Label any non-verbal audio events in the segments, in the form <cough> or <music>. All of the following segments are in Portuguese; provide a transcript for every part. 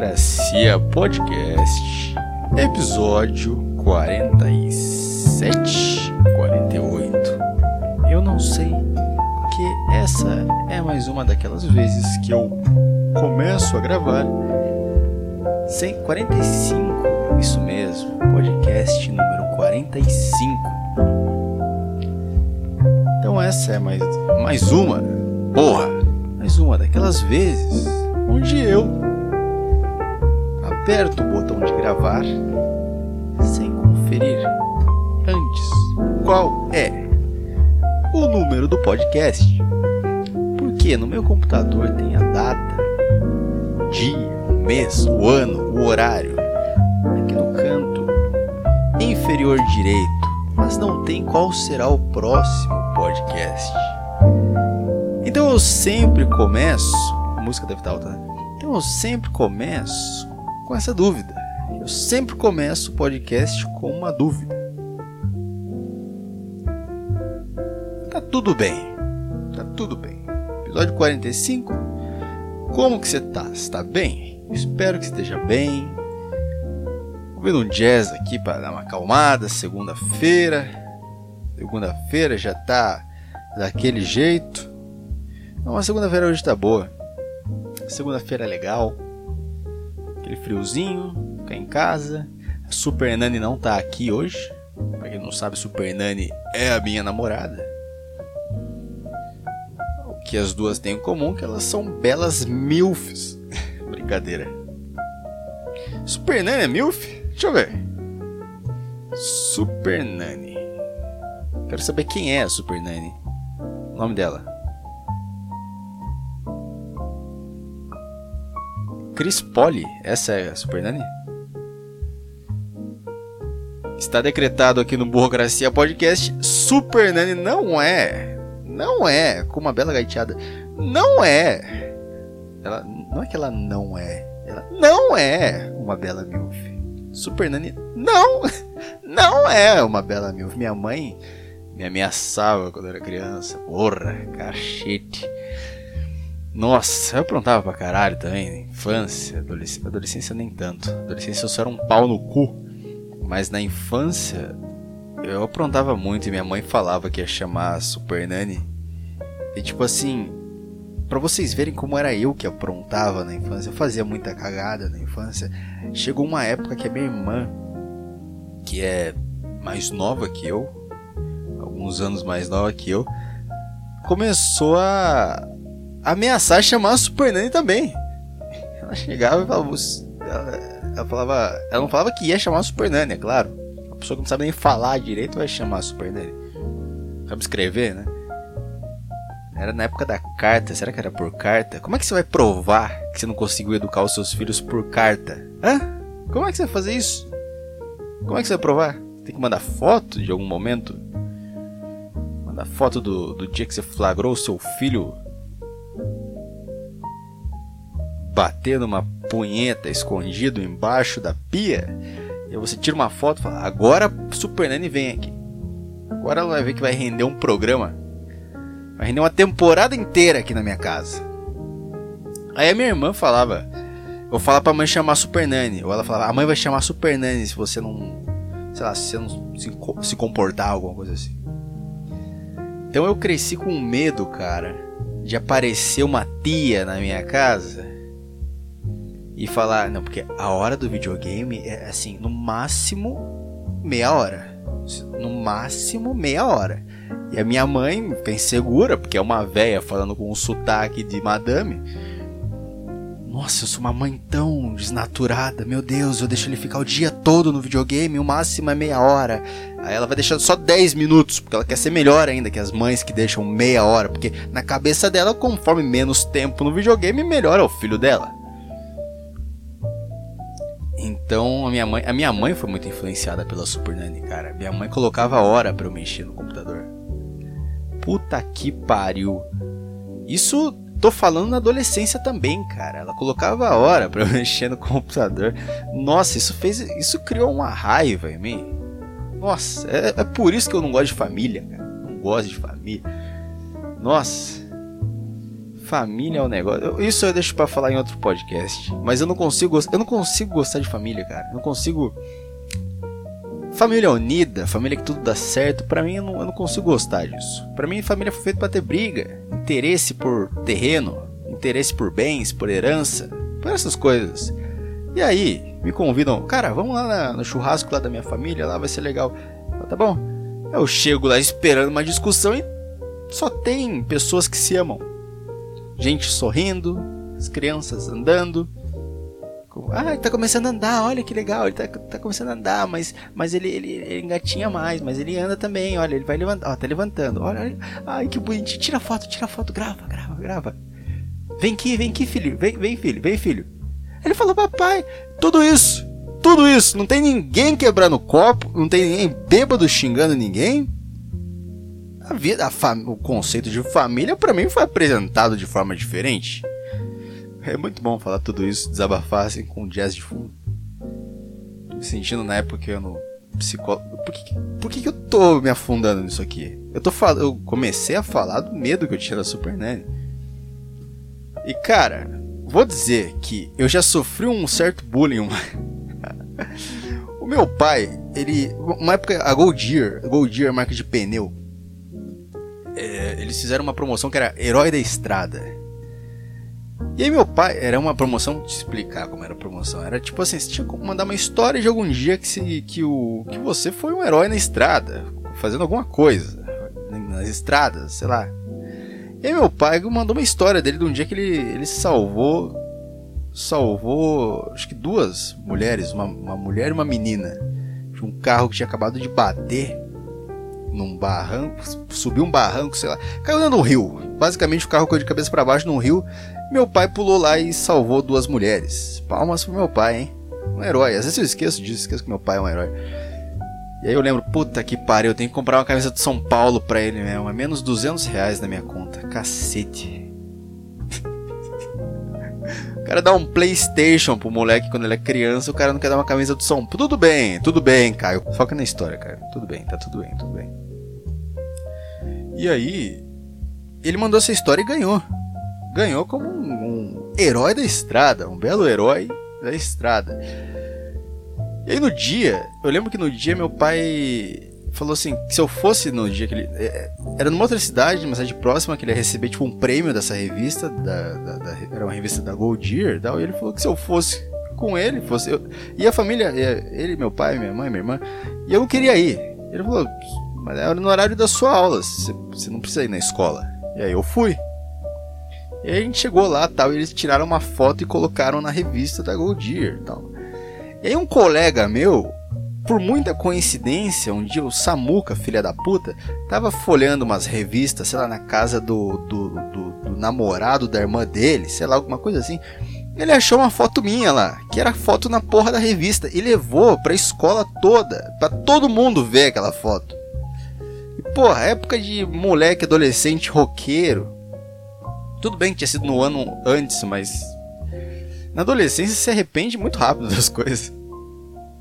Burocracia Podcast, episódio 47, 48. Eu não sei, porque essa é mais uma daquelas vezes que eu começo a gravar sem 45, isso mesmo, podcast número 45. Então essa é mais, mais uma, porra, mais uma daquelas vezes onde eu aperto o botão de gravar sem conferir antes qual é o número do podcast. Porque no meu computador tem a data, dia, o mês, o ano, o horário, aqui no canto inferior direito, mas não tem qual será o próximo podcast. Então eu sempre começo, a música deve estar alta, né? Então eu sempre começo com essa dúvida. Eu sempre começo o podcast com uma dúvida. Tá tudo bem. Tá tudo bem. Episódio 45. Como que você tá? Você tá bem? Espero que esteja bem. Ouvindo um jazz aqui para dar uma acalmada. Segunda-feira. Segunda-feira já tá daquele jeito. Não, a segunda-feira hoje tá boa. Segunda-feira é legal. Aquele friozinho, ficar em casa. A Super Nani não tá aqui hoje. Pra quem não sabe, Super Nani é a minha namorada. O que as duas têm em comum é que elas são belas milfs. <laughs> Brincadeira. Super Nani é milf? Deixa eu ver. Super Nani. Quero saber quem é a Super Nani. O nome dela. Chris Polly, essa é a Super Nani? Está decretado aqui no Burocracia Podcast, Super Nani não é, não é, com uma bela gaiteada, não é, ela, não é que ela não é, ela não é uma bela milf. Super Nani não, <laughs> não é uma bela milf. Minha mãe me ameaçava quando era criança, porra, cachete. Nossa, eu aprontava pra caralho também, infância, adolescência, adolescência nem tanto. Adolescência eu só era um pau no cu. Mas na infância eu aprontava muito e minha mãe falava que ia chamar Super Nani. E tipo assim, para vocês verem como era eu que aprontava na infância, eu fazia muita cagada na infância. Chegou uma época que a minha irmã, que é mais nova que eu, alguns anos mais nova que eu, começou a ameaçar chamar a Super Nani também. Ela chegava e falava. Ela, ela, falava. Ela não falava que ia chamar a Super Nani, é claro. A pessoa que não sabe nem falar direito vai chamar a Super Nani. Sabe escrever, né? Era na época da carta. Será que era por carta? Como é que você vai provar que você não conseguiu educar os seus filhos por carta? Hã? Como é que você vai fazer isso? Como é que você vai provar? Tem que mandar foto de algum momento? Mandar foto do, do dia que você flagrou o seu filho bater numa punheta escondido embaixo da pia. E você tira uma foto e fala: Agora Super Nani vem aqui. Agora ela vai ver que vai render um programa. Vai render uma temporada inteira aqui na minha casa. Aí a minha irmã falava: Eu falar pra mãe chamar Super Nani. Ou ela falava: A mãe vai chamar Super Nani se você não. Sei lá, se você não se, se comportar, alguma coisa assim. Então eu cresci com medo, cara, de aparecer uma tia na minha casa e falar, não, porque a hora do videogame é assim, no máximo meia hora. No máximo meia hora. E a minha mãe fica insegura, porque é uma véia falando com um sotaque de madame. Nossa, eu sou uma mãe tão desnaturada. Meu Deus, eu deixo ele ficar o dia todo no videogame, o máximo é meia hora. Aí ela vai deixando só 10 minutos, porque ela quer ser melhor ainda que as mães que deixam meia hora. Porque na cabeça dela, conforme menos tempo no videogame, melhor é o filho dela. Então a minha mãe, a minha mãe foi muito influenciada pela Super Nani, cara. Minha mãe colocava hora para eu mexer no computador. Puta que pariu. Isso tô falando na adolescência também, cara. Ela colocava hora para eu <laughs> mexer no computador. Nossa, isso fez, isso criou uma raiva em mim. Nossa, é, é por isso que eu não gosto de família, cara. Não gosto de família. Nossa. Família é um negócio. Isso eu deixo para falar em outro podcast. Mas eu não consigo, eu não consigo gostar de família, cara. Eu não consigo. Família unida, família que tudo dá certo, para mim eu não, eu não, consigo gostar disso. Para mim, família foi feita para ter briga, interesse por terreno, interesse por bens, por herança, por essas coisas. E aí, me convidam, cara, vamos lá na, no churrasco lá da minha família, lá vai ser legal. Tá bom? Eu chego lá esperando uma discussão e só tem pessoas que se amam. Gente sorrindo, as crianças andando. Ah, ele tá começando a andar, olha que legal, ele tá, tá começando a andar, mas, mas ele, ele, ele engatinha mais, mas ele anda também, olha, ele vai levantar, ó, tá levantando, olha, olha, ai que bonitinho, tira foto, tira foto, grava, grava, grava. Vem aqui, vem aqui, filho, vem, vem, filho, vem, filho. Ele falou, papai, tudo isso, tudo isso, não tem ninguém quebrando copo, não tem ninguém bêbado xingando ninguém. A vida, a o conceito de família para mim foi apresentado de forma diferente. É muito bom falar tudo isso, desabafar assim com jazz de fundo. Tô me sentindo na época que eu no psicólogo. Por que, por que, que eu tô me afundando nisso aqui? Eu tô falando, eu comecei a falar do medo que eu tinha da Super Nanny. E cara, vou dizer que eu já sofri um certo bullying. <laughs> o meu pai, ele. Uma época, a Goldyear, Goldyear, marca de pneu. Eles fizeram uma promoção que era Herói da Estrada. E aí meu pai, era uma promoção, te explicar como era a promoção. Era tipo assim, você tinha que mandar uma história de algum dia que, se, que, o, que você foi um herói na estrada, fazendo alguma coisa, nas estradas, sei lá. E aí meu pai mandou uma história dele de um dia que ele, ele salvou. Salvou acho que duas mulheres, uma, uma mulher e uma menina. De um carro que tinha acabado de bater num barranco, subiu um barranco, sei lá, caiu dentro do rio. Basicamente o carro caiu de cabeça para baixo num rio. Meu pai pulou lá e salvou duas mulheres. Palmas pro meu pai, hein? Um herói. Às vezes eu esqueço disso, esqueço que meu pai é um herói. E aí eu lembro, puta que pariu, eu tenho que comprar uma camisa de São Paulo pra ele mesmo. É menos 200 reais na minha conta. Cacete. Cara dá um Playstation pro moleque quando ele é criança, o cara não quer dar uma camisa do São Paulo. Tudo bem, tudo bem, Caio. Foca na história, cara. Tudo bem, tá tudo bem, tudo bem. E aí, ele mandou essa história e ganhou. Ganhou como um, um herói da estrada, um belo herói da estrada. E aí no dia, eu lembro que no dia meu pai falou assim, que se eu fosse no dia que ele... É, era numa outra cidade, uma cidade próxima, que ele ia receber tipo um prêmio dessa revista, da, da, da era uma revista da Goldyear e tal, e ele falou que se eu fosse com ele, fosse eu, e a família, ele, meu pai, minha mãe, minha irmã, e eu não queria ir. Ele falou, mas era no horário da sua aula, você, você não precisa ir na escola. E aí eu fui. E aí a gente chegou lá tal, e eles tiraram uma foto e colocaram na revista da Goldyear tal. E aí um colega meu, por muita coincidência, um dia o Samuca, filha da puta, tava folhando umas revistas, sei lá, na casa do, do, do, do namorado da irmã dele, sei lá, alguma coisa assim. Ele achou uma foto minha lá, que era foto na porra da revista, e levou pra escola toda, pra todo mundo ver aquela foto. E, porra, época de moleque, adolescente, roqueiro. Tudo bem que tinha sido no ano antes, mas na adolescência se arrepende muito rápido <laughs> das coisas.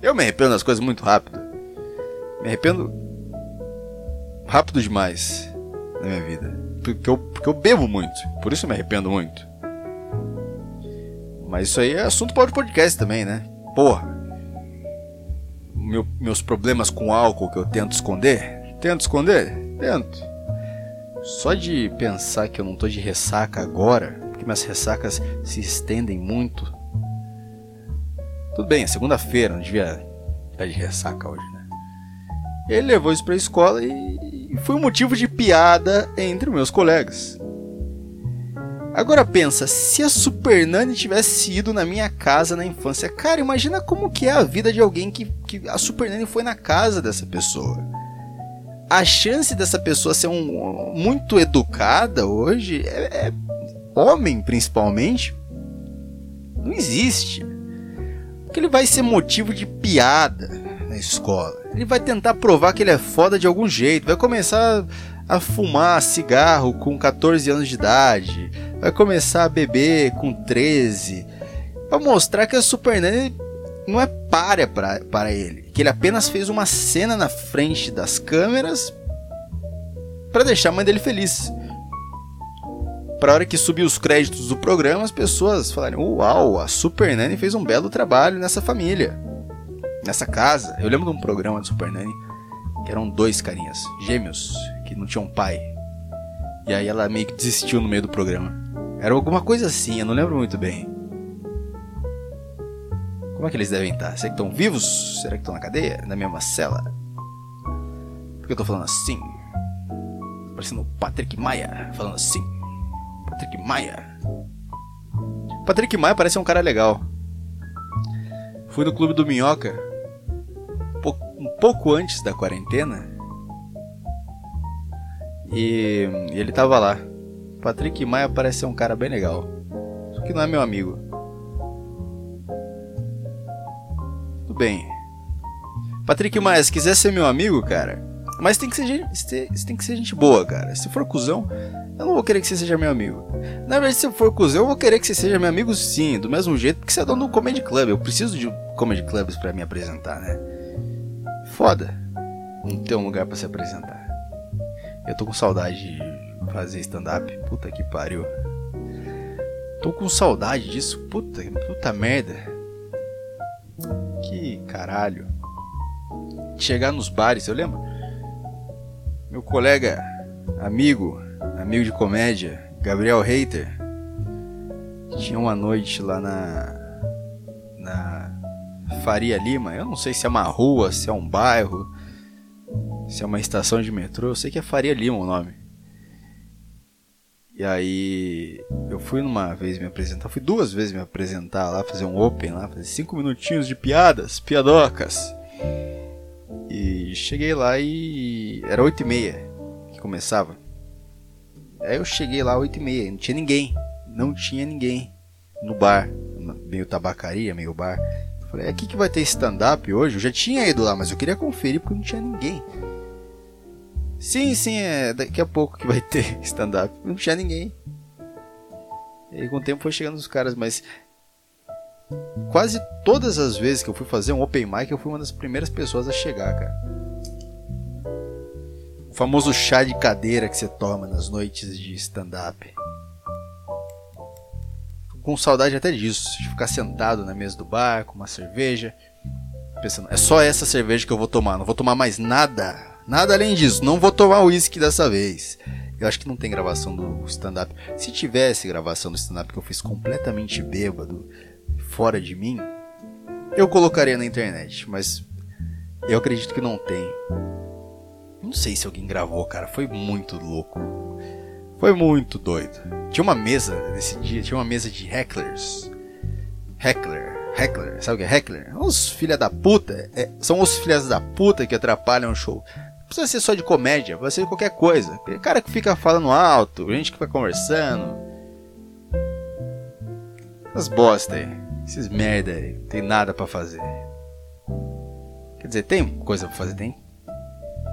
Eu me arrependo das coisas muito rápido. Me arrependo rápido demais na minha vida. Porque eu, porque eu bebo muito. Por isso eu me arrependo muito. Mas isso aí é assunto para o podcast também, né? Porra. Meu, meus problemas com álcool que eu tento esconder. Tento esconder? Tento. Só de pensar que eu não tô de ressaca agora porque minhas ressacas se estendem muito. Tudo bem, é segunda-feira, não devia estar de ressaca hoje, né? Ele levou isso para a escola e foi um motivo de piada entre meus colegas. Agora pensa, se a Super Nani tivesse ido na minha casa na infância, cara, imagina como que é a vida de alguém que, que a Super Nani foi na casa dessa pessoa. A chance dessa pessoa ser um, muito educada hoje é, é homem principalmente, não existe. Porque ele vai ser motivo de piada na escola. Ele vai tentar provar que ele é foda de algum jeito. Vai começar a fumar cigarro com 14 anos de idade. Vai começar a beber com 13. Para mostrar que a Super não é párea para ele. Que ele apenas fez uma cena na frente das câmeras para deixar a mãe dele feliz. Pra hora que subiu os créditos do programa, as pessoas falarem: Uau, a Super Nanny fez um belo trabalho nessa família, nessa casa. Eu lembro de um programa de Super Nanny que eram dois carinhas, gêmeos, que não tinham pai. E aí ela meio que desistiu no meio do programa. Era alguma coisa assim, eu não lembro muito bem. Como é que eles devem estar? Será que estão vivos? Será que estão na cadeia? Na mesma cela? Por que eu tô falando assim? Parecendo o Patrick Maia falando assim. Patrick Maia. Patrick Maia parece um cara legal. Fui no Clube do Minhoca um pouco antes da quarentena. E ele tava lá. Patrick Maia parece ser um cara bem legal. Só que não é meu amigo. Tudo bem. Patrick Maia, se quiser ser meu amigo, cara. Mas tem que ser gente, tem que ser gente boa, cara. Se for cuzão, eu não vou querer que você seja meu amigo. Na verdade, se for cuzão, eu vou querer que você seja meu amigo sim, do mesmo jeito que você é dono do Comedy Club. Eu preciso de Comedy Clubs para me apresentar, né? Foda não ter um lugar para se apresentar. Eu tô com saudade de fazer stand-up. Puta que pariu. Tô com saudade disso. Puta, puta merda. Que caralho. Chegar nos bares, eu lembro. Meu colega, amigo, amigo de comédia, Gabriel Reiter, tinha uma noite lá na na Faria Lima. Eu não sei se é uma rua, se é um bairro, se é uma estação de metrô. Eu sei que é Faria Lima o nome. E aí eu fui numa vez me apresentar, fui duas vezes me apresentar lá, fazer um open lá, fazer cinco minutinhos de piadas, piadocas. E cheguei lá e era oito e meia que começava. Aí eu cheguei lá oito e meia, não tinha ninguém, não tinha ninguém no bar, meio tabacaria, meio bar. Falei, é aqui que vai ter stand-up hoje? Eu já tinha ido lá, mas eu queria conferir porque não tinha ninguém. Sim, sim, é daqui a pouco que vai ter <laughs> stand-up. Não tinha ninguém. E com o tempo foi chegando os caras, mas quase todas as vezes que eu fui fazer um open mic, eu fui uma das primeiras pessoas a chegar, cara. Famoso chá de cadeira que você toma nas noites de stand-up com saudade até disso, de ficar sentado na mesa do bar com uma cerveja, pensando, é só essa cerveja que eu vou tomar, não vou tomar mais nada, nada além disso, não vou tomar uísque dessa vez. Eu acho que não tem gravação do stand-up. Se tivesse gravação do stand-up que eu fiz completamente bêbado, fora de mim, eu colocaria na internet, mas eu acredito que não tem. Não sei se alguém gravou, cara, foi muito louco. Foi muito doido. Tinha uma mesa nesse dia, tinha uma mesa de hecklers. Heckler, heckler, sabe o que é heckler? Os filha da puta, é, são os filhas da puta que atrapalham o show. Não precisa ser só de comédia, pode ser qualquer coisa. Aquele cara que fica falando alto, gente que vai conversando. As bosta aí, esses merda aí, não tem nada para fazer. Quer dizer, tem coisa pra fazer, tem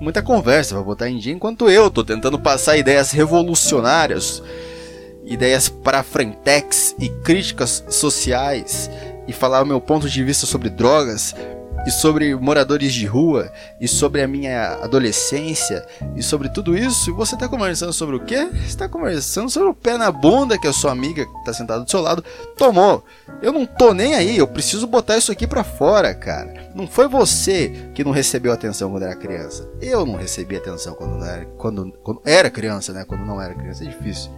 muita conversa para botar em dia, enquanto eu tô tentando passar ideias revolucionárias, ideias para frentex e críticas sociais e falar o meu ponto de vista sobre drogas e sobre moradores de rua e sobre a minha adolescência e sobre tudo isso. E você está conversando sobre o quê? está conversando sobre o pé na bunda que a sua amiga que está sentada do seu lado tomou. Eu não tô nem aí, eu preciso botar isso aqui para fora, cara. Não foi você que não recebeu atenção quando era criança. Eu não recebi atenção quando era, quando, quando era criança, né? Quando não era criança é difícil.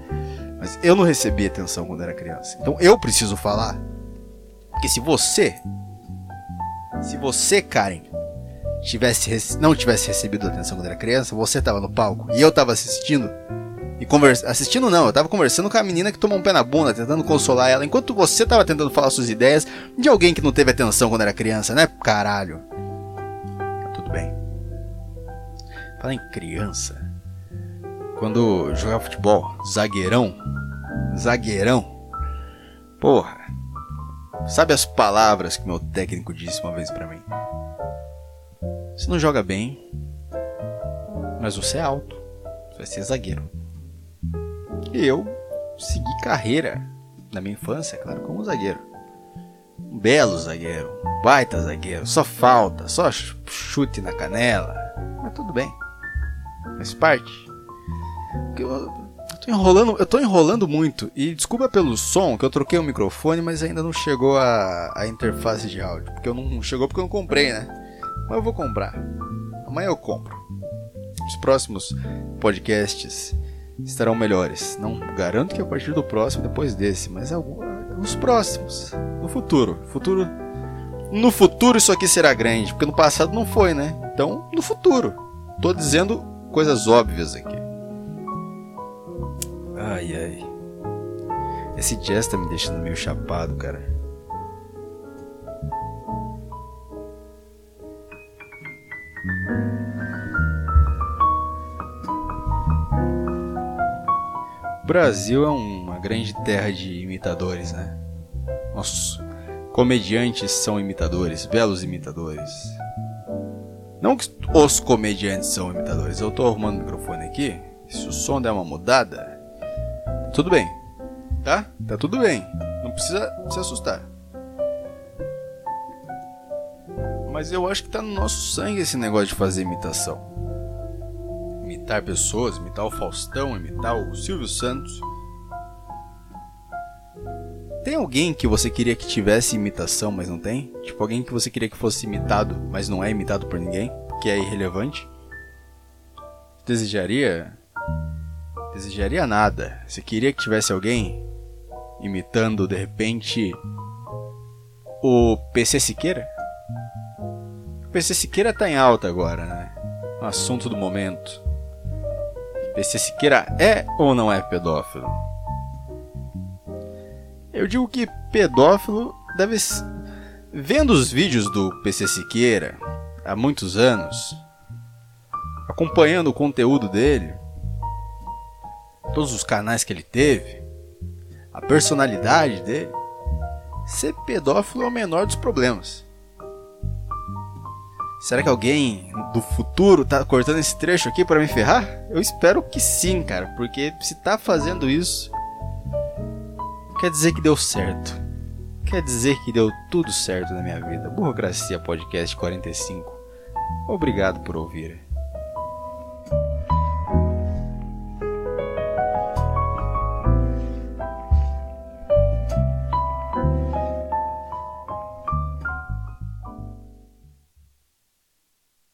Mas eu não recebi atenção quando era criança. Então eu preciso falar. Porque se você se você, Karen, tivesse, não tivesse recebido atenção quando era criança, você estava no palco e eu estava assistindo. E conversa, assistindo não, eu estava conversando com a menina que tomou um pé na bunda, tentando consolar ela, enquanto você estava tentando falar suas ideias de alguém que não teve atenção quando era criança, né? Caralho. Tudo bem. Fala em criança. Quando jogava futebol, zagueirão, zagueirão. Porra, Sabe as palavras que meu técnico disse uma vez para mim? Você não joga bem, mas você é alto. Você vai ser zagueiro. E eu segui carreira na minha infância, claro, como zagueiro. Um belo zagueiro, um baita zagueiro, só falta, só chute na canela. Mas tudo bem. Faz parte. Tô enrolando, eu tô enrolando muito. E desculpa pelo som, que eu troquei o microfone, mas ainda não chegou a, a interface de áudio. Porque eu não chegou porque eu não comprei, né? Mas eu vou comprar. Amanhã eu compro. Os próximos podcasts estarão melhores. Não garanto que a partir do próximo, depois desse, mas os próximos. No futuro. Futuro. No futuro isso aqui será grande, porque no passado não foi, né? Então, no futuro. Tô dizendo coisas óbvias aqui. Ai ai. Esse jazz tá me deixando meio chapado, cara. O Brasil é uma grande terra de imitadores, né? Nossos comediantes são imitadores, belos imitadores. Não que os comediantes são imitadores, eu tô arrumando o microfone aqui. Se o som der uma mudada, tudo bem. Tá? Tá tudo bem. Não precisa se assustar. Mas eu acho que tá no nosso sangue esse negócio de fazer imitação. Imitar pessoas, imitar o Faustão, imitar o Silvio Santos. Tem alguém que você queria que tivesse imitação, mas não tem? Tipo, alguém que você queria que fosse imitado, mas não é imitado por ninguém? Que é irrelevante? Desejaria desejaria nada. Você queria que tivesse alguém imitando de repente o PC Siqueira? O PC Siqueira tá em alta agora, né? O assunto do momento. PC Siqueira é ou não é pedófilo? Eu digo que pedófilo deve. Vendo os vídeos do PC Siqueira há muitos anos, acompanhando o conteúdo dele, todos os canais que ele teve, a personalidade dele, ser pedófilo é o menor dos problemas. Será que alguém do futuro tá cortando esse trecho aqui para me ferrar? Eu espero que sim, cara, porque se tá fazendo isso, quer dizer que deu certo. Quer dizer que deu tudo certo na minha vida. Burocracia Podcast 45. Obrigado por ouvir.